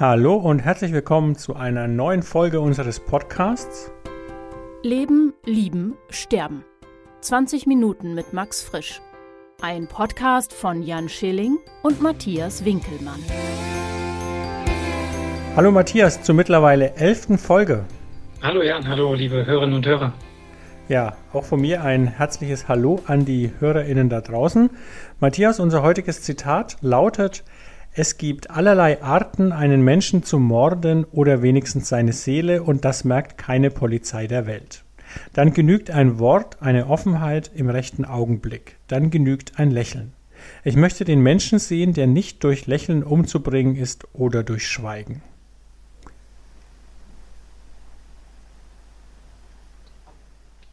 Hallo und herzlich willkommen zu einer neuen Folge unseres Podcasts. Leben, Lieben, Sterben. 20 Minuten mit Max Frisch. Ein Podcast von Jan Schilling und Matthias Winkelmann. Hallo Matthias zur mittlerweile elften Folge. Hallo Jan, hallo liebe Hörerinnen und Hörer. Ja, auch von mir ein herzliches Hallo an die HörerInnen da draußen. Matthias, unser heutiges Zitat lautet: Es gibt allerlei Arten, einen Menschen zu morden oder wenigstens seine Seele, und das merkt keine Polizei der Welt. Dann genügt ein Wort, eine Offenheit im rechten Augenblick. Dann genügt ein Lächeln. Ich möchte den Menschen sehen, der nicht durch Lächeln umzubringen ist oder durch Schweigen.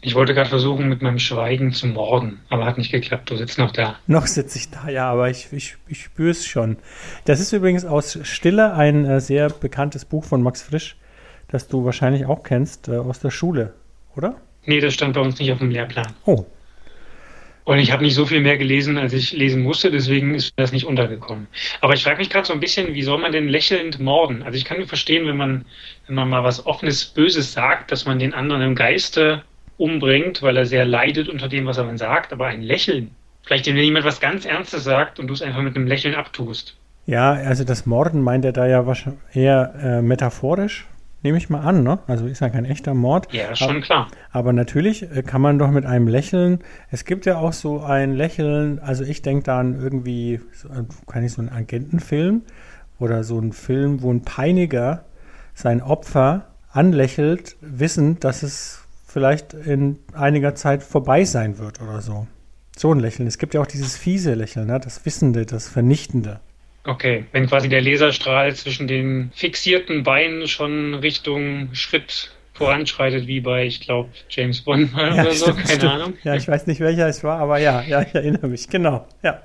Ich wollte gerade versuchen, mit meinem Schweigen zu morden, aber hat nicht geklappt. Du sitzt noch da. Noch sitze ich da, ja, aber ich, ich, ich spüre es schon. Das ist übrigens aus Stille ein äh, sehr bekanntes Buch von Max Frisch, das du wahrscheinlich auch kennst, äh, aus der Schule, oder? Nee, das stand bei uns nicht auf dem Lehrplan. Oh. Und ich habe nicht so viel mehr gelesen, als ich lesen musste, deswegen ist das nicht untergekommen. Aber ich frage mich gerade so ein bisschen, wie soll man denn lächelnd morden? Also ich kann mir verstehen, wenn man, wenn man mal was offenes, Böses sagt, dass man den anderen im Geiste umbringt, weil er sehr leidet unter dem, was er dann sagt, aber ein Lächeln. Vielleicht, wenn jemand was ganz Ernstes sagt und du es einfach mit einem Lächeln abtust. Ja, also das Morden meint er da ja wahrscheinlich eher äh, metaphorisch, nehme ich mal an, ne? Also ist ja kein echter Mord. Ja, schon aber, klar. Aber natürlich äh, kann man doch mit einem Lächeln, es gibt ja auch so ein Lächeln, also ich denke da an irgendwie, kann ich so einen Agentenfilm oder so einen Film, wo ein Peiniger sein Opfer anlächelt, wissend, dass es vielleicht in einiger Zeit vorbei sein wird oder so. So ein Lächeln. Es gibt ja auch dieses fiese Lächeln, ne? das Wissende, das Vernichtende. Okay, wenn quasi der Laserstrahl zwischen den fixierten Beinen schon Richtung Schritt voranschreitet, wie bei, ich glaube, James Bond ja, oder so, keine stimmt. Ahnung. Ja, ich weiß nicht, welcher es war, aber ja, ja, ich erinnere mich, genau, ja.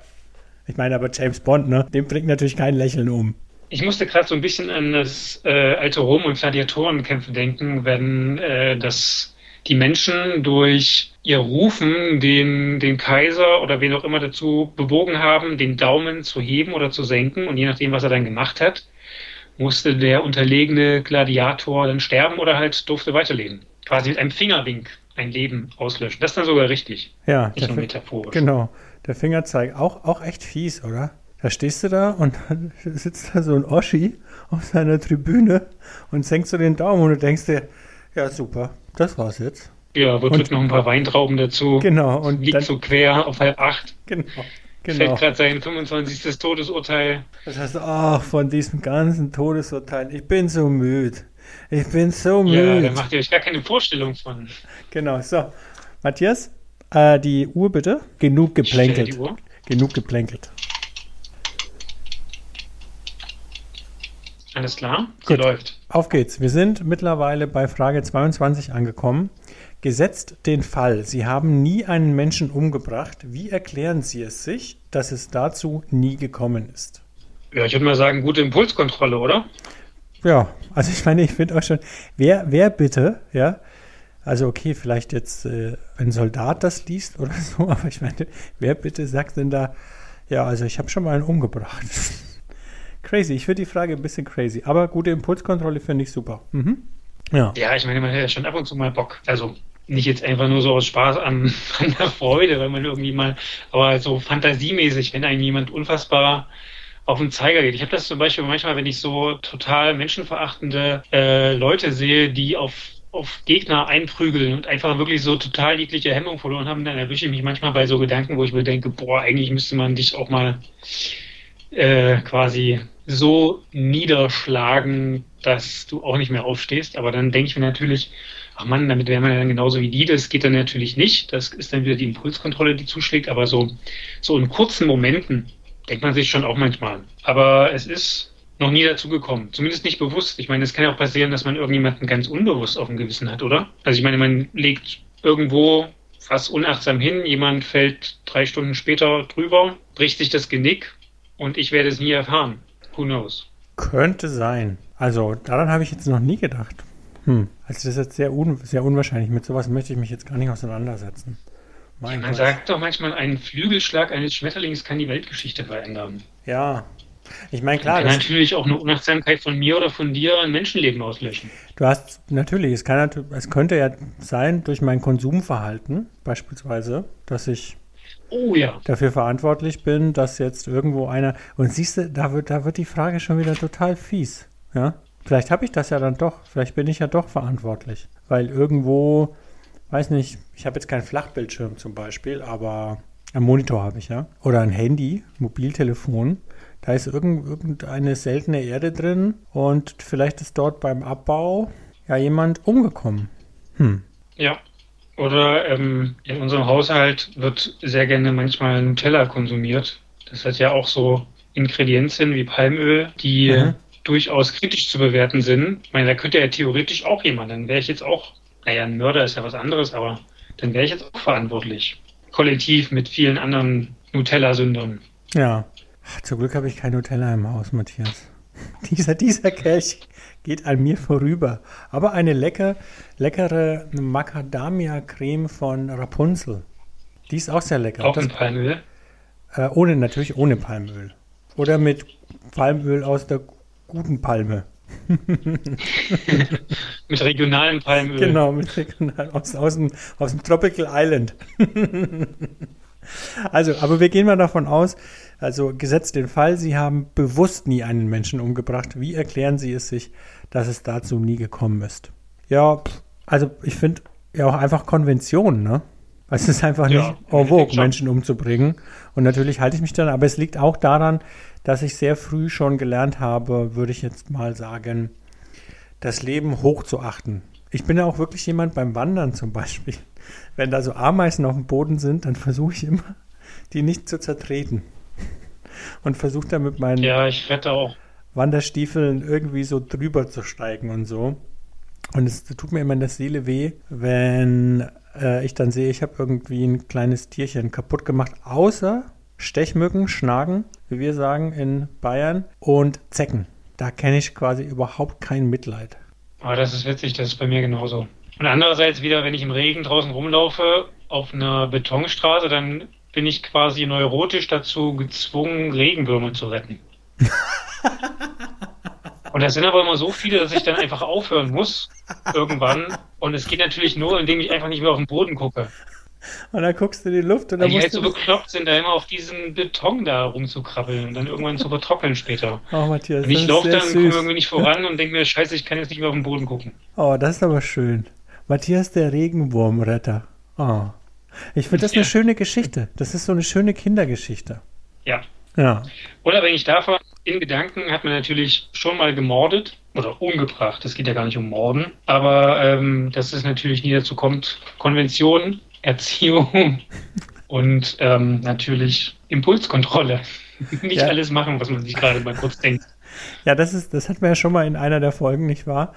Ich meine aber James Bond, ne, dem bringt natürlich kein Lächeln um. Ich musste gerade so ein bisschen an das äh, alte Rom- und Gladiatorenkämpfe denken, wenn äh, das die Menschen durch ihr Rufen den, den Kaiser oder wen auch immer dazu bewogen haben, den Daumen zu heben oder zu senken. Und je nachdem, was er dann gemacht hat, musste der unterlegene Gladiator dann sterben oder halt durfte weiterleben. Quasi mit einem Fingerwink ein Leben auslöschen. Das ist dann sogar richtig. Ja, nicht nur metaphorisch. Genau. Der Fingerzeig auch, auch echt fies, oder? Da stehst du da und dann sitzt da so ein Oschi auf seiner Tribüne und senkt so den Daumen und du denkst dir, ja super, das war's jetzt. Ja, wird und, noch ein paar Weintrauben dazu. Genau. Und liegt dann, so quer auf halb acht. Genau. Genau. Fällt gerade sein 25. Todesurteil. Das heißt, ach, von diesem ganzen Todesurteil, ich bin so müde. Ich bin so müde. Ja, da macht ihr euch gar keine Vorstellung von. Genau, so. Matthias, äh, die Uhr bitte. Genug geplänkelt. Genug geplänkelt. Alles klar, Gut. läuft. Auf geht's. Wir sind mittlerweile bei Frage 22 angekommen. Gesetzt den Fall, Sie haben nie einen Menschen umgebracht. Wie erklären Sie es sich, dass es dazu nie gekommen ist? Ja, ich würde mal sagen, gute Impulskontrolle, oder? Ja, also ich meine, ich finde auch schon, wer, wer bitte, ja, also okay, vielleicht jetzt äh, ein Soldat das liest oder so, aber ich meine, wer bitte sagt denn da, ja, also ich habe schon mal einen umgebracht. Crazy. Ich finde die Frage ein bisschen crazy. Aber gute Impulskontrolle finde ich super. Mhm. Ja. ja, ich meine, man hat ja schon ab und zu mal Bock. Also nicht jetzt einfach nur so aus Spaß an, an der Freude, wenn man irgendwie mal, aber so fantasiemäßig, wenn einem jemand unfassbar auf den Zeiger geht. Ich habe das zum Beispiel manchmal, wenn ich so total menschenverachtende äh, Leute sehe, die auf auf Gegner einprügeln und einfach wirklich so total jegliche Hemmung verloren haben, dann erwische ich mich manchmal bei so Gedanken, wo ich mir denke, boah, eigentlich müsste man dich auch mal äh, quasi so niederschlagen, dass du auch nicht mehr aufstehst. Aber dann denke ich mir natürlich, ach Mann, damit wäre man ja dann genauso wie die. Das geht dann natürlich nicht. Das ist dann wieder die Impulskontrolle, die zuschlägt. Aber so, so in kurzen Momenten denkt man sich schon auch manchmal. Aber es ist noch nie dazu gekommen. Zumindest nicht bewusst. Ich meine, es kann ja auch passieren, dass man irgendjemanden ganz unbewusst auf dem Gewissen hat, oder? Also ich meine, man legt irgendwo fast unachtsam hin, jemand fällt drei Stunden später drüber, bricht sich das Genick und ich werde es nie erfahren. Who knows? Könnte sein. Also daran habe ich jetzt noch nie gedacht. Hm. Also das ist jetzt sehr, un sehr unwahrscheinlich. Mit sowas möchte ich mich jetzt gar nicht auseinandersetzen. Mein Man Gott. sagt doch manchmal, ein Flügelschlag eines Schmetterlings kann die Weltgeschichte verändern. Ja, Ich meine, klar. Kann natürlich auch eine Unachtsamkeit von mir oder von dir ein Menschenleben auslöschen. Du hast natürlich, es, kann, es könnte ja sein, durch mein Konsumverhalten beispielsweise, dass ich oh, ja. dafür verantwortlich bin, dass jetzt irgendwo einer. Und siehst du, da wird, da wird die Frage schon wieder total fies. Ja? Vielleicht habe ich das ja dann doch. Vielleicht bin ich ja doch verantwortlich. Weil irgendwo, weiß nicht, ich habe jetzt keinen Flachbildschirm zum Beispiel, aber ein Monitor habe ich ja. Oder ein Handy, Mobiltelefon. Da ist irgendeine seltene Erde drin und vielleicht ist dort beim Abbau ja jemand umgekommen. Hm. Ja. Oder ähm, in unserem Haushalt wird sehr gerne manchmal Nutella konsumiert. Das hat ja auch so Ingredienzien wie Palmöl, die mhm. durchaus kritisch zu bewerten sind. Ich meine, da könnte ja theoretisch auch jemand, dann wäre ich jetzt auch, naja, ein Mörder ist ja was anderes, aber dann wäre ich jetzt auch verantwortlich. Kollektiv mit vielen anderen Nutella-Sündern. Ja. Zum Glück habe ich kein Nutella im Haus, Matthias. Dieser, dieser Kelch geht an mir vorüber. Aber eine lecker, leckere Macadamia-Creme von Rapunzel. Die ist auch sehr lecker. Auch mit Palmöl? Äh, ohne, natürlich ohne Palmöl. Oder mit Palmöl aus der guten Palme. mit regionalem Palmöl. Genau, mit regional, aus, aus, dem, aus dem Tropical Island. also, aber wir gehen mal davon aus, also gesetzt den Fall, Sie haben bewusst nie einen Menschen umgebracht. Wie erklären Sie es sich, dass es dazu nie gekommen ist? Ja, also ich finde ja auch einfach Konvention, ne? Es ist einfach ja, nicht en vogue, Menschen umzubringen. Und natürlich halte ich mich dann, aber es liegt auch daran, dass ich sehr früh schon gelernt habe, würde ich jetzt mal sagen, das Leben hoch zu achten. Ich bin ja auch wirklich jemand beim Wandern zum Beispiel. Wenn da so Ameisen auf dem Boden sind, dann versuche ich immer, die nicht zu zertreten und versuche da mit meinen ja. Wanderstiefeln irgendwie so drüber zu steigen und so. Und es tut mir immer in der Seele weh, wenn äh, ich dann sehe, ich habe irgendwie ein kleines Tierchen kaputt gemacht, außer Stechmücken, Schnagen, wie wir sagen in Bayern, und Zecken. Da kenne ich quasi überhaupt kein Mitleid. Aber das ist witzig, das ist bei mir genauso. Und andererseits wieder, wenn ich im Regen draußen rumlaufe, auf einer Betonstraße, dann bin ich quasi neurotisch dazu gezwungen, Regenwürmer zu retten. Und das sind aber immer so viele, dass ich dann einfach aufhören muss irgendwann. Und es geht natürlich nur, indem ich einfach nicht mehr auf den Boden gucke. Und dann guckst du in die Luft und dann Weil die halt so bekloppt sind, da immer auf diesen Beton da rumzukrabbeln und dann irgendwann zu vertrocknen später. Oh, Matthias, und ich laufe dann, komme irgendwie nicht voran und denke mir, scheiße, ich kann jetzt nicht mehr auf den Boden gucken. Oh, das ist aber schön. Matthias, der Regenwurmretter. Oh. Ich finde das ja. eine schöne Geschichte. Das ist so eine schöne Kindergeschichte. Ja. Ja. Unabhängig davon, in Gedanken hat man natürlich schon mal gemordet oder umgebracht. Das geht ja gar nicht um Morden. Aber ähm, dass es natürlich nie dazu kommt, Konvention, Erziehung und ähm, natürlich Impulskontrolle. nicht ja. alles machen, was man sich gerade mal kurz denkt. Ja, das ist, das hatten wir ja schon mal in einer der Folgen, nicht wahr?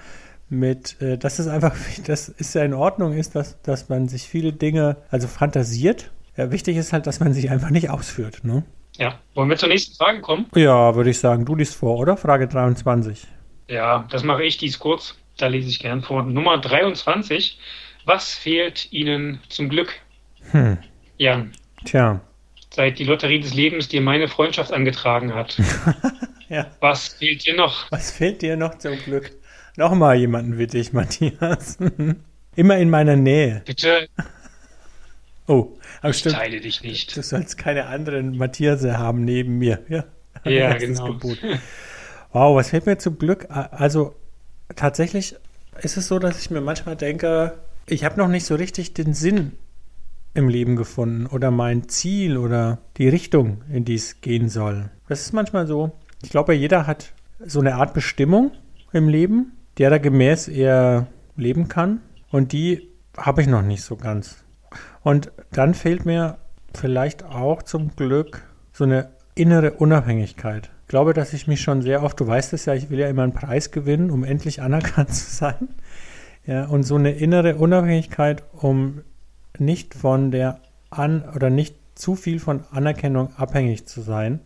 Mit, äh, dass es einfach, das ist ja in Ordnung ist, dass, dass man sich viele Dinge, also fantasiert. Ja, wichtig ist halt, dass man sich einfach nicht ausführt, ne? Ja. Wollen wir zur nächsten Frage kommen? Ja, würde ich sagen. Du liest vor, oder? Frage 23. Ja, das mache ich, die ist kurz. Da lese ich gern vor. Nummer 23. Was fehlt Ihnen zum Glück? Hm. Jan. Tja. Seit die Lotterie des Lebens dir meine Freundschaft angetragen hat. ja. Was fehlt dir noch? Was fehlt dir noch zum Glück? Nochmal jemanden wie dich, Matthias. Immer in meiner Nähe. Bitte. Oh, aber ich stimmt. teile dich nicht. Du sollst keine anderen Matthiase haben neben mir. Ja, ja genau. Gebot. Wow, was fällt mir zum Glück? Also tatsächlich ist es so, dass ich mir manchmal denke, ich habe noch nicht so richtig den Sinn im Leben gefunden oder mein Ziel oder die Richtung, in die es gehen soll. Das ist manchmal so. Ich glaube, jeder hat so eine Art Bestimmung im Leben der da gemäß er leben kann. Und die habe ich noch nicht so ganz. Und dann fehlt mir vielleicht auch zum Glück so eine innere Unabhängigkeit. Ich glaube, dass ich mich schon sehr oft, du weißt es ja, ich will ja immer einen Preis gewinnen, um endlich anerkannt zu sein. Ja, und so eine innere Unabhängigkeit, um nicht von der An- oder nicht zu viel von Anerkennung abhängig zu sein.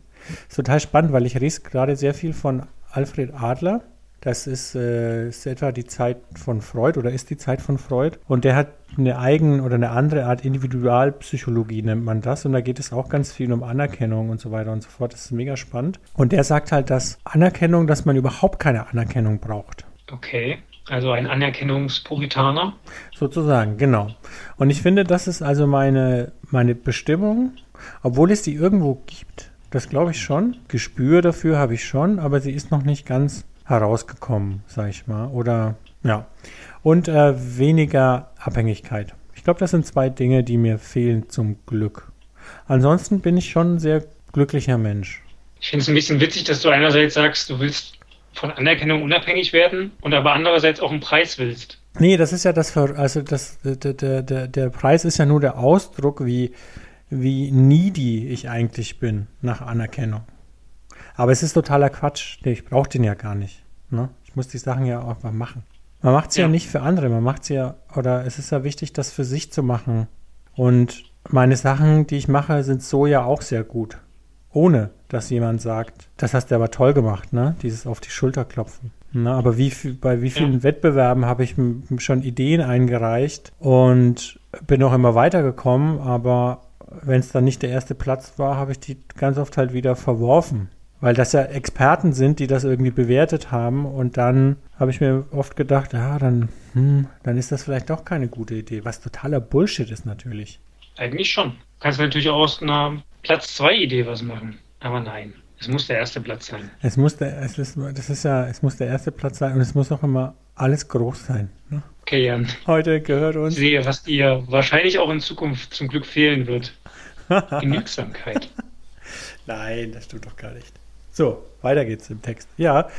Ist total spannend, weil ich lese gerade sehr viel von Alfred Adler Das ist, äh, ist etwa die Zeit von Freud oder ist die Zeit von Freud. Und der hat eine eigene oder eine andere Art Individualpsychologie, nennt man das. Und da geht es auch ganz viel um Anerkennung und so weiter und so fort. Das ist mega spannend. Und der sagt halt, dass Anerkennung, dass man überhaupt keine Anerkennung braucht. Okay. Also ein Anerkennungspuritaner. Sozusagen, genau. Und ich finde, das ist also meine, meine Bestimmung, obwohl es die irgendwo gibt. Das glaube ich schon. Gespür dafür habe ich schon, aber sie ist noch nicht ganz herausgekommen, sag ich mal. Oder ja. Und äh, weniger Abhängigkeit. Ich glaube, das sind zwei Dinge, die mir fehlen zum Glück. Ansonsten bin ich schon ein sehr glücklicher Mensch. Ich finde es ein bisschen witzig, dass du einerseits sagst, du willst von Anerkennung unabhängig werden und aber andererseits auch einen Preis willst. Nee, das ist ja das, also das, der, der, der, der Preis ist ja nur der Ausdruck, wie, wie needy ich eigentlich bin nach Anerkennung. Aber es ist totaler Quatsch. Ich brauche den ja gar nicht. Ne? Ich muss die Sachen ja auch mal machen. Man macht sie ja. ja nicht für andere, man macht sie ja, oder es ist ja wichtig, das für sich zu machen. Und meine Sachen, die ich mache, sind so ja auch sehr gut. Ohne, dass jemand sagt, das hast du aber toll gemacht, ne? Dieses auf die Schulter klopfen. Na, aber wie bei wie vielen ja. Wettbewerben habe ich schon Ideen eingereicht und bin auch immer weitergekommen, aber wenn es dann nicht der erste Platz war, habe ich die ganz oft halt wieder verworfen. Weil das ja Experten sind, die das irgendwie bewertet haben. Und dann habe ich mir oft gedacht, ja, dann, hm, dann ist das vielleicht doch keine gute Idee. Was totaler Bullshit ist natürlich. Eigentlich schon. Kannst du natürlich auch aus einer Platz 2 Idee was machen. Aber nein. Es muss der erste Platz sein. Es muss der, es ist, das ist ja, es muss der erste Platz sein und es muss auch immer alles groß sein. Ne? Okay, Jan. Heute gehört uns. Ich sehe, was dir wahrscheinlich auch in Zukunft zum Glück fehlen wird. Genügsamkeit. Nein, das tut doch gar nicht. So, weiter geht's im Text. Ja,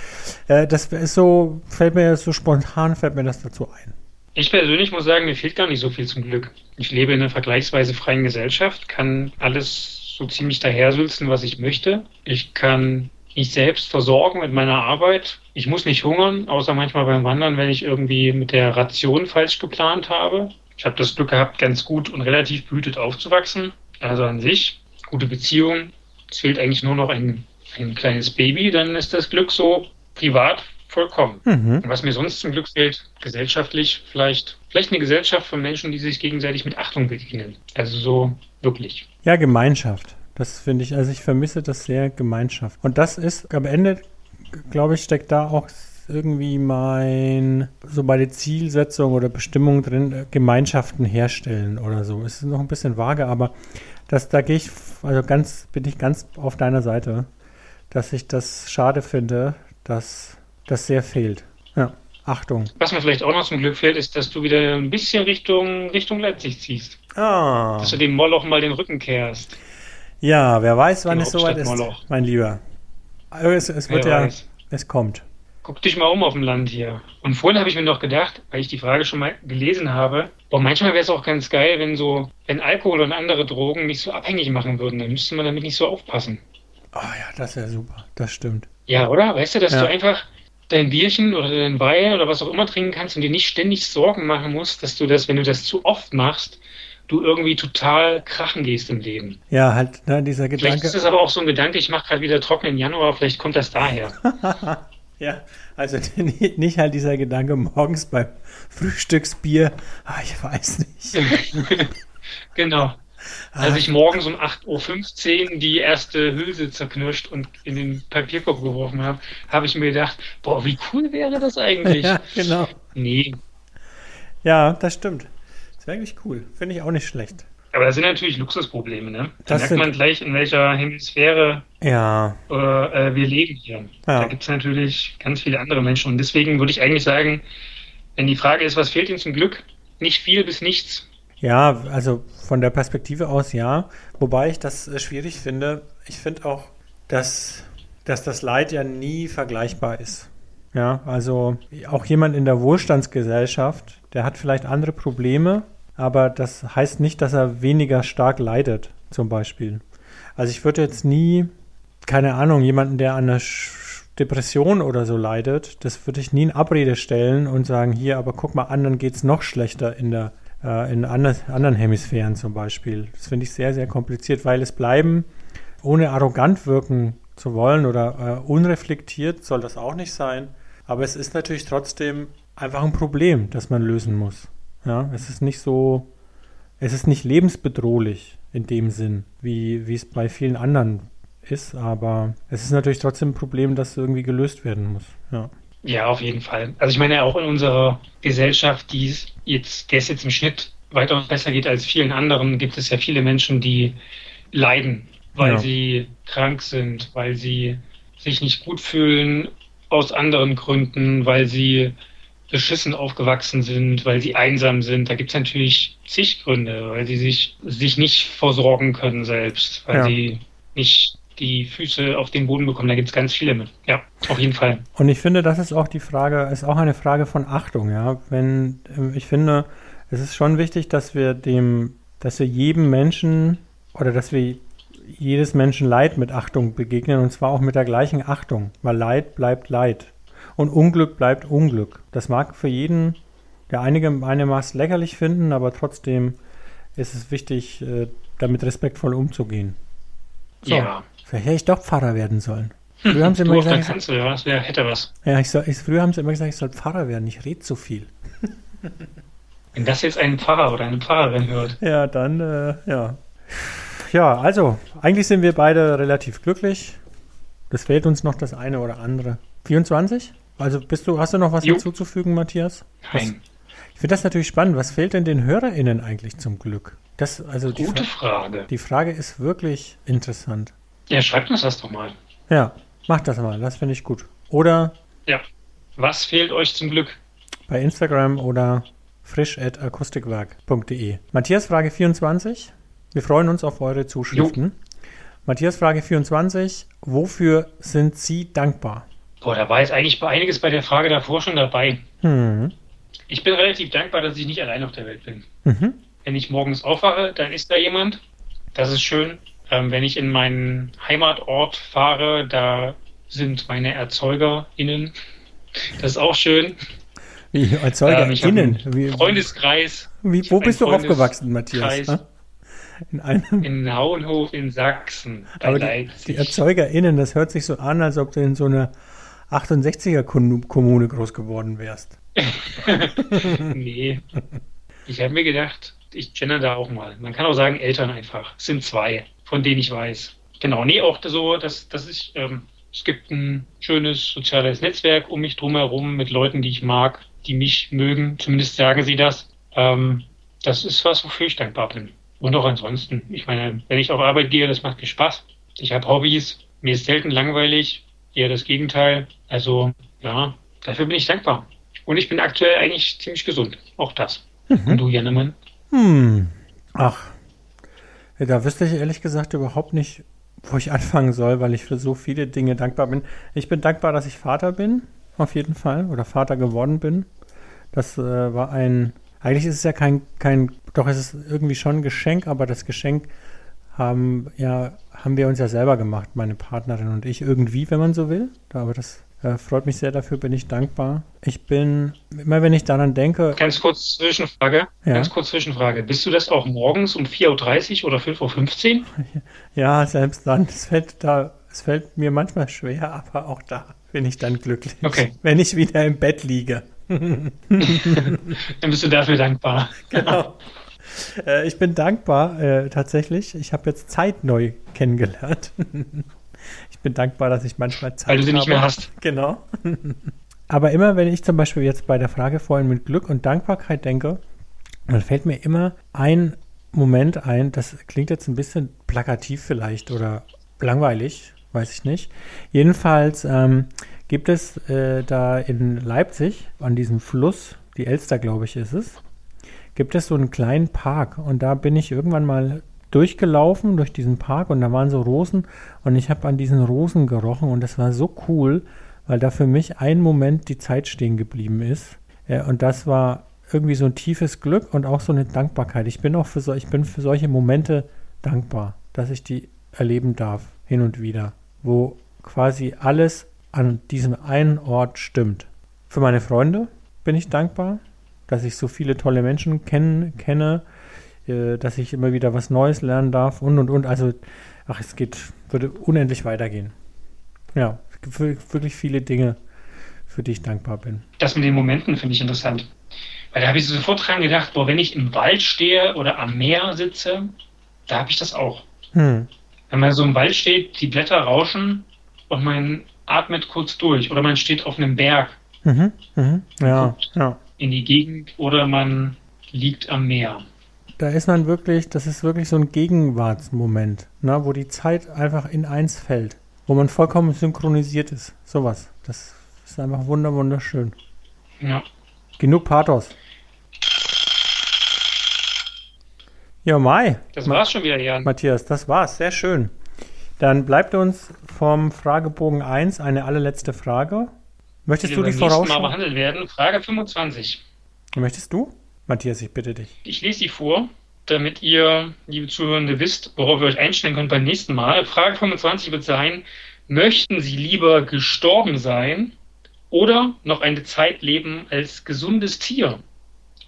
äh, das ist so, fällt mir so spontan, fällt mir das dazu ein. Ich persönlich muss sagen, mir fehlt gar nicht so viel zum Glück. Ich lebe in einer vergleichsweise freien Gesellschaft, kann alles so ziemlich dahersülzen, was ich möchte. Ich kann mich selbst versorgen mit meiner Arbeit. Ich muss nicht hungern, außer manchmal beim Wandern, wenn ich irgendwie mit der Ration falsch geplant habe. Ich habe das Glück gehabt, ganz gut und relativ behütet aufzuwachsen. Also an sich, gute Beziehung. Es fehlt eigentlich nur noch ein, ein kleines Baby, dann ist das Glück so privat vollkommen. Mhm. Was mir sonst zum Glück fehlt, gesellschaftlich vielleicht, vielleicht eine Gesellschaft von Menschen, die sich gegenseitig mit Achtung begegnen. Also so wirklich. Ja, Gemeinschaft. Das finde ich, also ich vermisse das sehr, Gemeinschaft. Und das ist am Ende, glaube ich, steckt da auch irgendwie mein, so meine Zielsetzung oder Bestimmung drin, Gemeinschaften herstellen oder so. Es ist noch ein bisschen vage, aber das, da gehe ich, also ganz, bin ich ganz auf deiner Seite, dass ich das schade finde, dass das sehr fehlt. Ja. Achtung. Was mir vielleicht auch noch zum Glück fehlt, ist, dass du wieder ein bisschen Richtung, Richtung Leipzig ziehst. Ah. Dass du dem Moloch mal den Rücken kehrst. Ja, wer weiß, wann es soweit ist, mein Lieber. Es, es wird wer ja, weiß. es kommt. Guck dich mal um auf dem Land hier. Und vorhin habe ich mir noch gedacht, weil ich die Frage schon mal gelesen habe, boah, manchmal wäre es auch ganz geil, wenn so, wenn Alkohol und andere Drogen nicht so abhängig machen würden, dann müsste man damit nicht so aufpassen. Oh ja, das wäre super. Das stimmt. Ja, oder? Weißt du, dass ja. du einfach dein Bierchen oder dein Wein oder was auch immer trinken kannst und dir nicht ständig Sorgen machen musst, dass du das, wenn du das zu oft machst, du irgendwie total krachen gehst im Leben. Ja, halt, ne, dieser Gedanke. Vielleicht ist das aber auch so ein Gedanke, ich mache gerade wieder trockenen Januar, vielleicht kommt das daher. Ja, also nicht halt dieser Gedanke morgens beim Frühstücksbier, ah, ich weiß nicht. genau. Als ich morgens um 8.15 Uhr die erste Hülse zerknirscht und in den Papierkorb geworfen habe, habe ich mir gedacht, boah, wie cool wäre das eigentlich? Ja, genau. Nee. Ja, das stimmt. Das wäre eigentlich cool. Finde ich auch nicht schlecht. Aber das sind natürlich Luxusprobleme, ne? Da das merkt man gleich, in welcher Hemisphäre ja. äh, äh wir leben hier. Ja. Da gibt es natürlich ganz viele andere Menschen. Und deswegen würde ich eigentlich sagen, wenn die Frage ist, was fehlt Ihnen zum Glück? Nicht viel bis nichts. Ja, also von der Perspektive aus ja. Wobei ich das äh, schwierig finde. Ich finde auch, dass, dass das Leid ja nie vergleichbar ist. Ja, also auch jemand in der Wohlstandsgesellschaft, der hat vielleicht andere Probleme, aber das heißt nicht, dass er weniger stark leidet, zum Beispiel. Also ich würde jetzt nie, keine Ahnung, jemanden, der an einer Depression oder so leidet, das würde ich nie in Abrede stellen und sagen, hier, aber guck mal, anderen geht es noch schlechter in der äh, in andre, anderen Hemisphären zum Beispiel. Das finde ich sehr, sehr kompliziert, weil es bleiben, ohne arrogant wirken zu wollen oder äh, unreflektiert soll das auch nicht sein. Aber es ist natürlich trotzdem einfach ein Problem, das man lösen muss. Ja, es ist nicht so, es ist nicht lebensbedrohlich in dem Sinn, wie, wie es bei vielen anderen ist, aber es ist natürlich trotzdem ein Problem, das irgendwie gelöst werden muss. Ja. Ja, auf jeden Fall. Also ich meine auch in unserer Gesellschaft, die jetzt, der es jetzt im Schnitt weitaus besser geht als vielen anderen, gibt es ja viele Menschen, die leiden, weil ja. sie krank sind, weil sie sich nicht gut fühlen aus anderen Gründen, weil sie beschissen aufgewachsen sind, weil sie einsam sind. Da gibt es natürlich zig Gründe, weil sie sich, sich nicht versorgen können selbst, weil ja. sie nicht die Füße auf den Boden bekommen. Da gibt es ganz viele mit. Ja, auf jeden Fall. Und ich finde, das ist auch die Frage, ist auch eine Frage von Achtung, ja. Wenn, ähm, ich finde, es ist schon wichtig, dass wir dem, dass wir jedem Menschen oder dass wir jedes Menschen Leid mit Achtung begegnen und zwar auch mit der gleichen Achtung, weil Leid bleibt Leid und Unglück bleibt Unglück. Das mag für jeden der einige Maß lächerlich finden, aber trotzdem ist es wichtig, äh, damit respektvoll umzugehen. So, ja. Vielleicht hätte ich doch Pfarrer werden sollen. Früher haben sie immer gesagt, kannst du, ja, das wär, hätte was. Ja, ich soll, ich, früher haben sie immer gesagt, ich soll Pfarrer werden. Ich rede zu viel. Wenn das jetzt ein Pfarrer oder eine Pfarrerin hört. Ja, dann, äh, ja. Ja, also, eigentlich sind wir beide relativ glücklich. Das fehlt uns noch das eine oder andere. 24? Also bist du, hast du noch was jo. hinzuzufügen, Matthias? Nein. ich finde das natürlich spannend. Was fehlt denn den HörerInnen eigentlich zum Glück? Das, also Gute die Fra Frage. Die Frage ist wirklich interessant. Ja, schreibt uns das doch mal. Ja, macht das mal. Das finde ich gut. Oder? Ja. Was fehlt euch zum Glück? Bei Instagram oder frisch.akustikwerk.de. Matthias Frage 24. Wir freuen uns auf eure Zuschriften. Jo. Matthias Frage 24. Wofür sind Sie dankbar? Boah, da war jetzt eigentlich bei einiges bei der Frage davor schon dabei. Mhm. Ich bin relativ dankbar, dass ich nicht allein auf der Welt bin. Mhm. Wenn ich morgens aufwache, dann ist da jemand. Das ist schön. Ähm, wenn ich in meinen Heimatort fahre, da sind meine ErzeugerInnen. Das ist auch schön. Wie ErzeugerInnen? Ähm, Freundeskreis. Wie, wo bist du aufgewachsen, Matthias? Ha? In, einem in Hauenhof in Sachsen. Aber die, die, ErzeugerInnen, das hört sich so an, als ob du in so einer 68er-Kommune groß geworden wärst. nee. Ich habe mir gedacht, ich kenne da auch mal. Man kann auch sagen, Eltern einfach. Es sind zwei, von denen ich weiß. Genau, nee, auch so, dass, dass ich, ähm, es gibt ein schönes soziales Netzwerk um mich drumherum mit Leuten, die ich mag, die mich mögen. Zumindest sagen sie das. Ähm, das ist was, wofür ich dankbar bin. Und auch ansonsten. Ich meine, wenn ich auf Arbeit gehe, das macht mir Spaß. Ich habe Hobbys. Mir ist selten langweilig. Eher das Gegenteil. Also, ja, dafür bin ich dankbar. Und ich bin aktuell eigentlich ziemlich gesund. Auch das. Mhm. Und du, Jannemann? Hm. Ach. Da wüsste ich ehrlich gesagt überhaupt nicht, wo ich anfangen soll, weil ich für so viele Dinge dankbar bin. Ich bin dankbar, dass ich Vater bin, auf jeden Fall, oder Vater geworden bin. Das äh, war ein, eigentlich ist es ja kein, kein, doch es ist irgendwie schon ein Geschenk, aber das Geschenk haben ja, haben wir uns ja selber gemacht, meine Partnerin und ich, irgendwie, wenn man so will. Aber das äh, freut mich sehr, dafür bin ich dankbar. Ich bin, immer wenn ich daran denke. Ganz kurz Zwischenfrage. Ja. Ganz kurz Zwischenfrage. Bist du das auch morgens um 4.30 Uhr oder 5.15 Uhr? Ja, selbst dann. Es fällt da, es fällt mir manchmal schwer, aber auch da bin ich dann glücklich. Okay. Wenn ich wieder im Bett liege. dann bist du dafür dankbar. Genau. Äh, ich bin dankbar, äh, tatsächlich. Ich habe jetzt Zeit neu kennengelernt bin dankbar, dass ich manchmal Zeit habe. Weil du sie nicht mehr hast. Genau. Aber immer, wenn ich zum Beispiel jetzt bei der Frage vorhin mit Glück und Dankbarkeit denke, dann fällt mir immer ein Moment ein, das klingt jetzt ein bisschen plakativ vielleicht oder langweilig, weiß ich nicht. Jedenfalls ähm, gibt es äh, da in Leipzig an diesem Fluss, die Elster, glaube ich, ist es, gibt es so einen kleinen Park und da bin ich irgendwann mal durchgelaufen durch diesen Park und da waren so Rosen und ich habe an diesen Rosen gerochen und das war so cool, weil da für mich ein Moment die Zeit stehen geblieben ist. Ja, und das war irgendwie so ein tiefes Glück und auch so eine Dankbarkeit. Ich bin auch für so, ich bin für solche Momente dankbar, dass ich die erleben darf, hin und wieder, wo quasi alles an diesem einen Ort stimmt. Für meine Freunde bin ich dankbar, dass ich so viele tolle Menschen kenn, kenne, äh, dass ich immer wieder was Neues lernen darf und und und. Also, ach, es geht, würde unendlich weitergehen. Ja, wirklich viele Dinge, für die ich dankbar bin. Das mit den Momenten finde ich interessant. Weil da habe ich sofort dran gedacht, boah, wenn ich im Wald stehe oder am Meer sitze, da habe ich das auch. Hm. Wenn man so im Wald steht, die Blätter rauschen und man atmet kurz durch. Oder man steht auf einem Berg. Mhm, mhm. Ja, ja. In die Gegend oder man liegt am Meer. Da ist man wirklich, das ist wirklich so ein Gegenwartsmoment, ne, wo die Zeit einfach in eins fällt, wo man vollkommen synchronisiert ist. Sowas. Das ist einfach wunder wunderschön. Ja. Genug Pathos. Ja, Mai. Das war's schon wieder, Jan. Matthias, das war's. Sehr schön. Dann bleibt uns vom Fragebogen 1 eine allerletzte Frage. Möchtest die du die vorausschauen? Mal behandelt werden. Frage 25. Möchtest du? Matthias, ich bitte dich. Ich lese sie vor, damit ihr, liebe Zuhörende, wisst, worauf ihr euch einstellen könnt beim nächsten Mal. Frage 25 wird sein, möchten Sie lieber gestorben sein oder noch eine Zeit leben als gesundes Tier?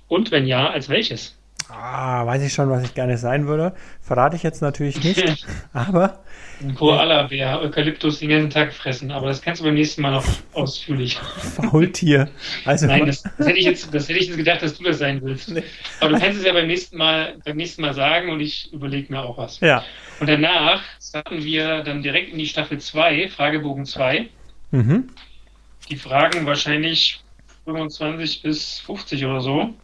Und wenn ja, als welches? Ah, weiß ich schon, was ich gerne sein würde. Verrate ich jetzt natürlich nicht, aber. Ein Koala-Bär, Eukalyptus den ganzen Tag fressen, aber das kannst du beim nächsten Mal noch ausführlich. Faultier. Also Nein, das, das, hätte ich jetzt, das hätte ich jetzt gedacht, dass du das sein willst. Nee. Aber du kannst es ja beim nächsten Mal, beim nächsten Mal sagen und ich überlege mir auch was. Ja. Und danach starten wir dann direkt in die Staffel 2, Fragebogen 2. Mhm. Die Fragen wahrscheinlich 25 bis 50 oder so.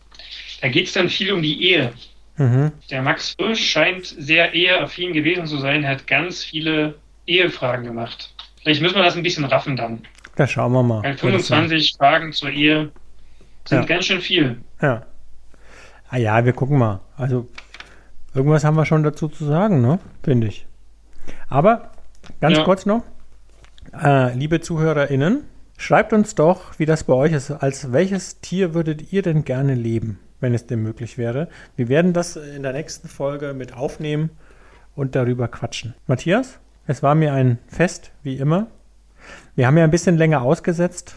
Da geht es dann viel um die Ehe. Mhm. Der Max Frisch scheint sehr eheaffin gewesen zu sein, er hat ganz viele Ehefragen gemacht. Vielleicht müssen wir das ein bisschen raffen dann. Da schauen wir mal. Weil 25 Fragen zur Ehe sind ja. ganz schön viel. Ja. Ah ja, wir gucken mal. Also irgendwas haben wir schon dazu zu sagen, ne? Finde ich. Aber ganz ja. kurz noch, äh, liebe ZuhörerInnen, schreibt uns doch, wie das bei euch ist. Als welches Tier würdet ihr denn gerne leben? Wenn es dem möglich wäre. Wir werden das in der nächsten Folge mit aufnehmen und darüber quatschen. Matthias, es war mir ein Fest, wie immer. Wir haben ja ein bisschen länger ausgesetzt.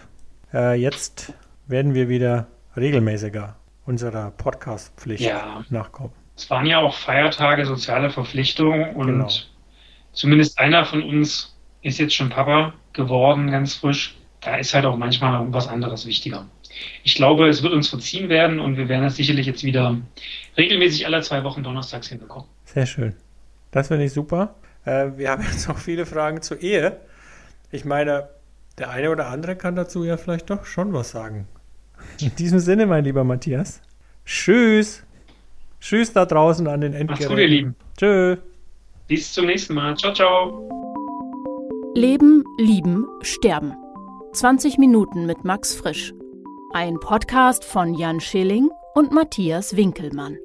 Äh, jetzt werden wir wieder regelmäßiger unserer Podcast-Pflicht ja. nachkommen. Es waren ja auch Feiertage, soziale Verpflichtungen und genau. zumindest einer von uns ist jetzt schon Papa geworden, ganz frisch. Da ist halt auch manchmal was anderes wichtiger ich glaube, es wird uns verziehen werden und wir werden das sicherlich jetzt wieder regelmäßig alle zwei Wochen donnerstags hinbekommen. Sehr schön. Das finde ich super. Äh, wir haben jetzt noch viele Fragen zur Ehe. Ich meine, der eine oder andere kann dazu ja vielleicht doch schon was sagen. In diesem Sinne, mein lieber Matthias. Tschüss. Tschüss da draußen an den Endgeräten. Macht's gut, ihr Lieben. Tschö. Bis zum nächsten Mal. Ciao, ciao. Leben, lieben, sterben. 20 Minuten mit Max Frisch. Ein Podcast von Jan Schilling und Matthias Winkelmann.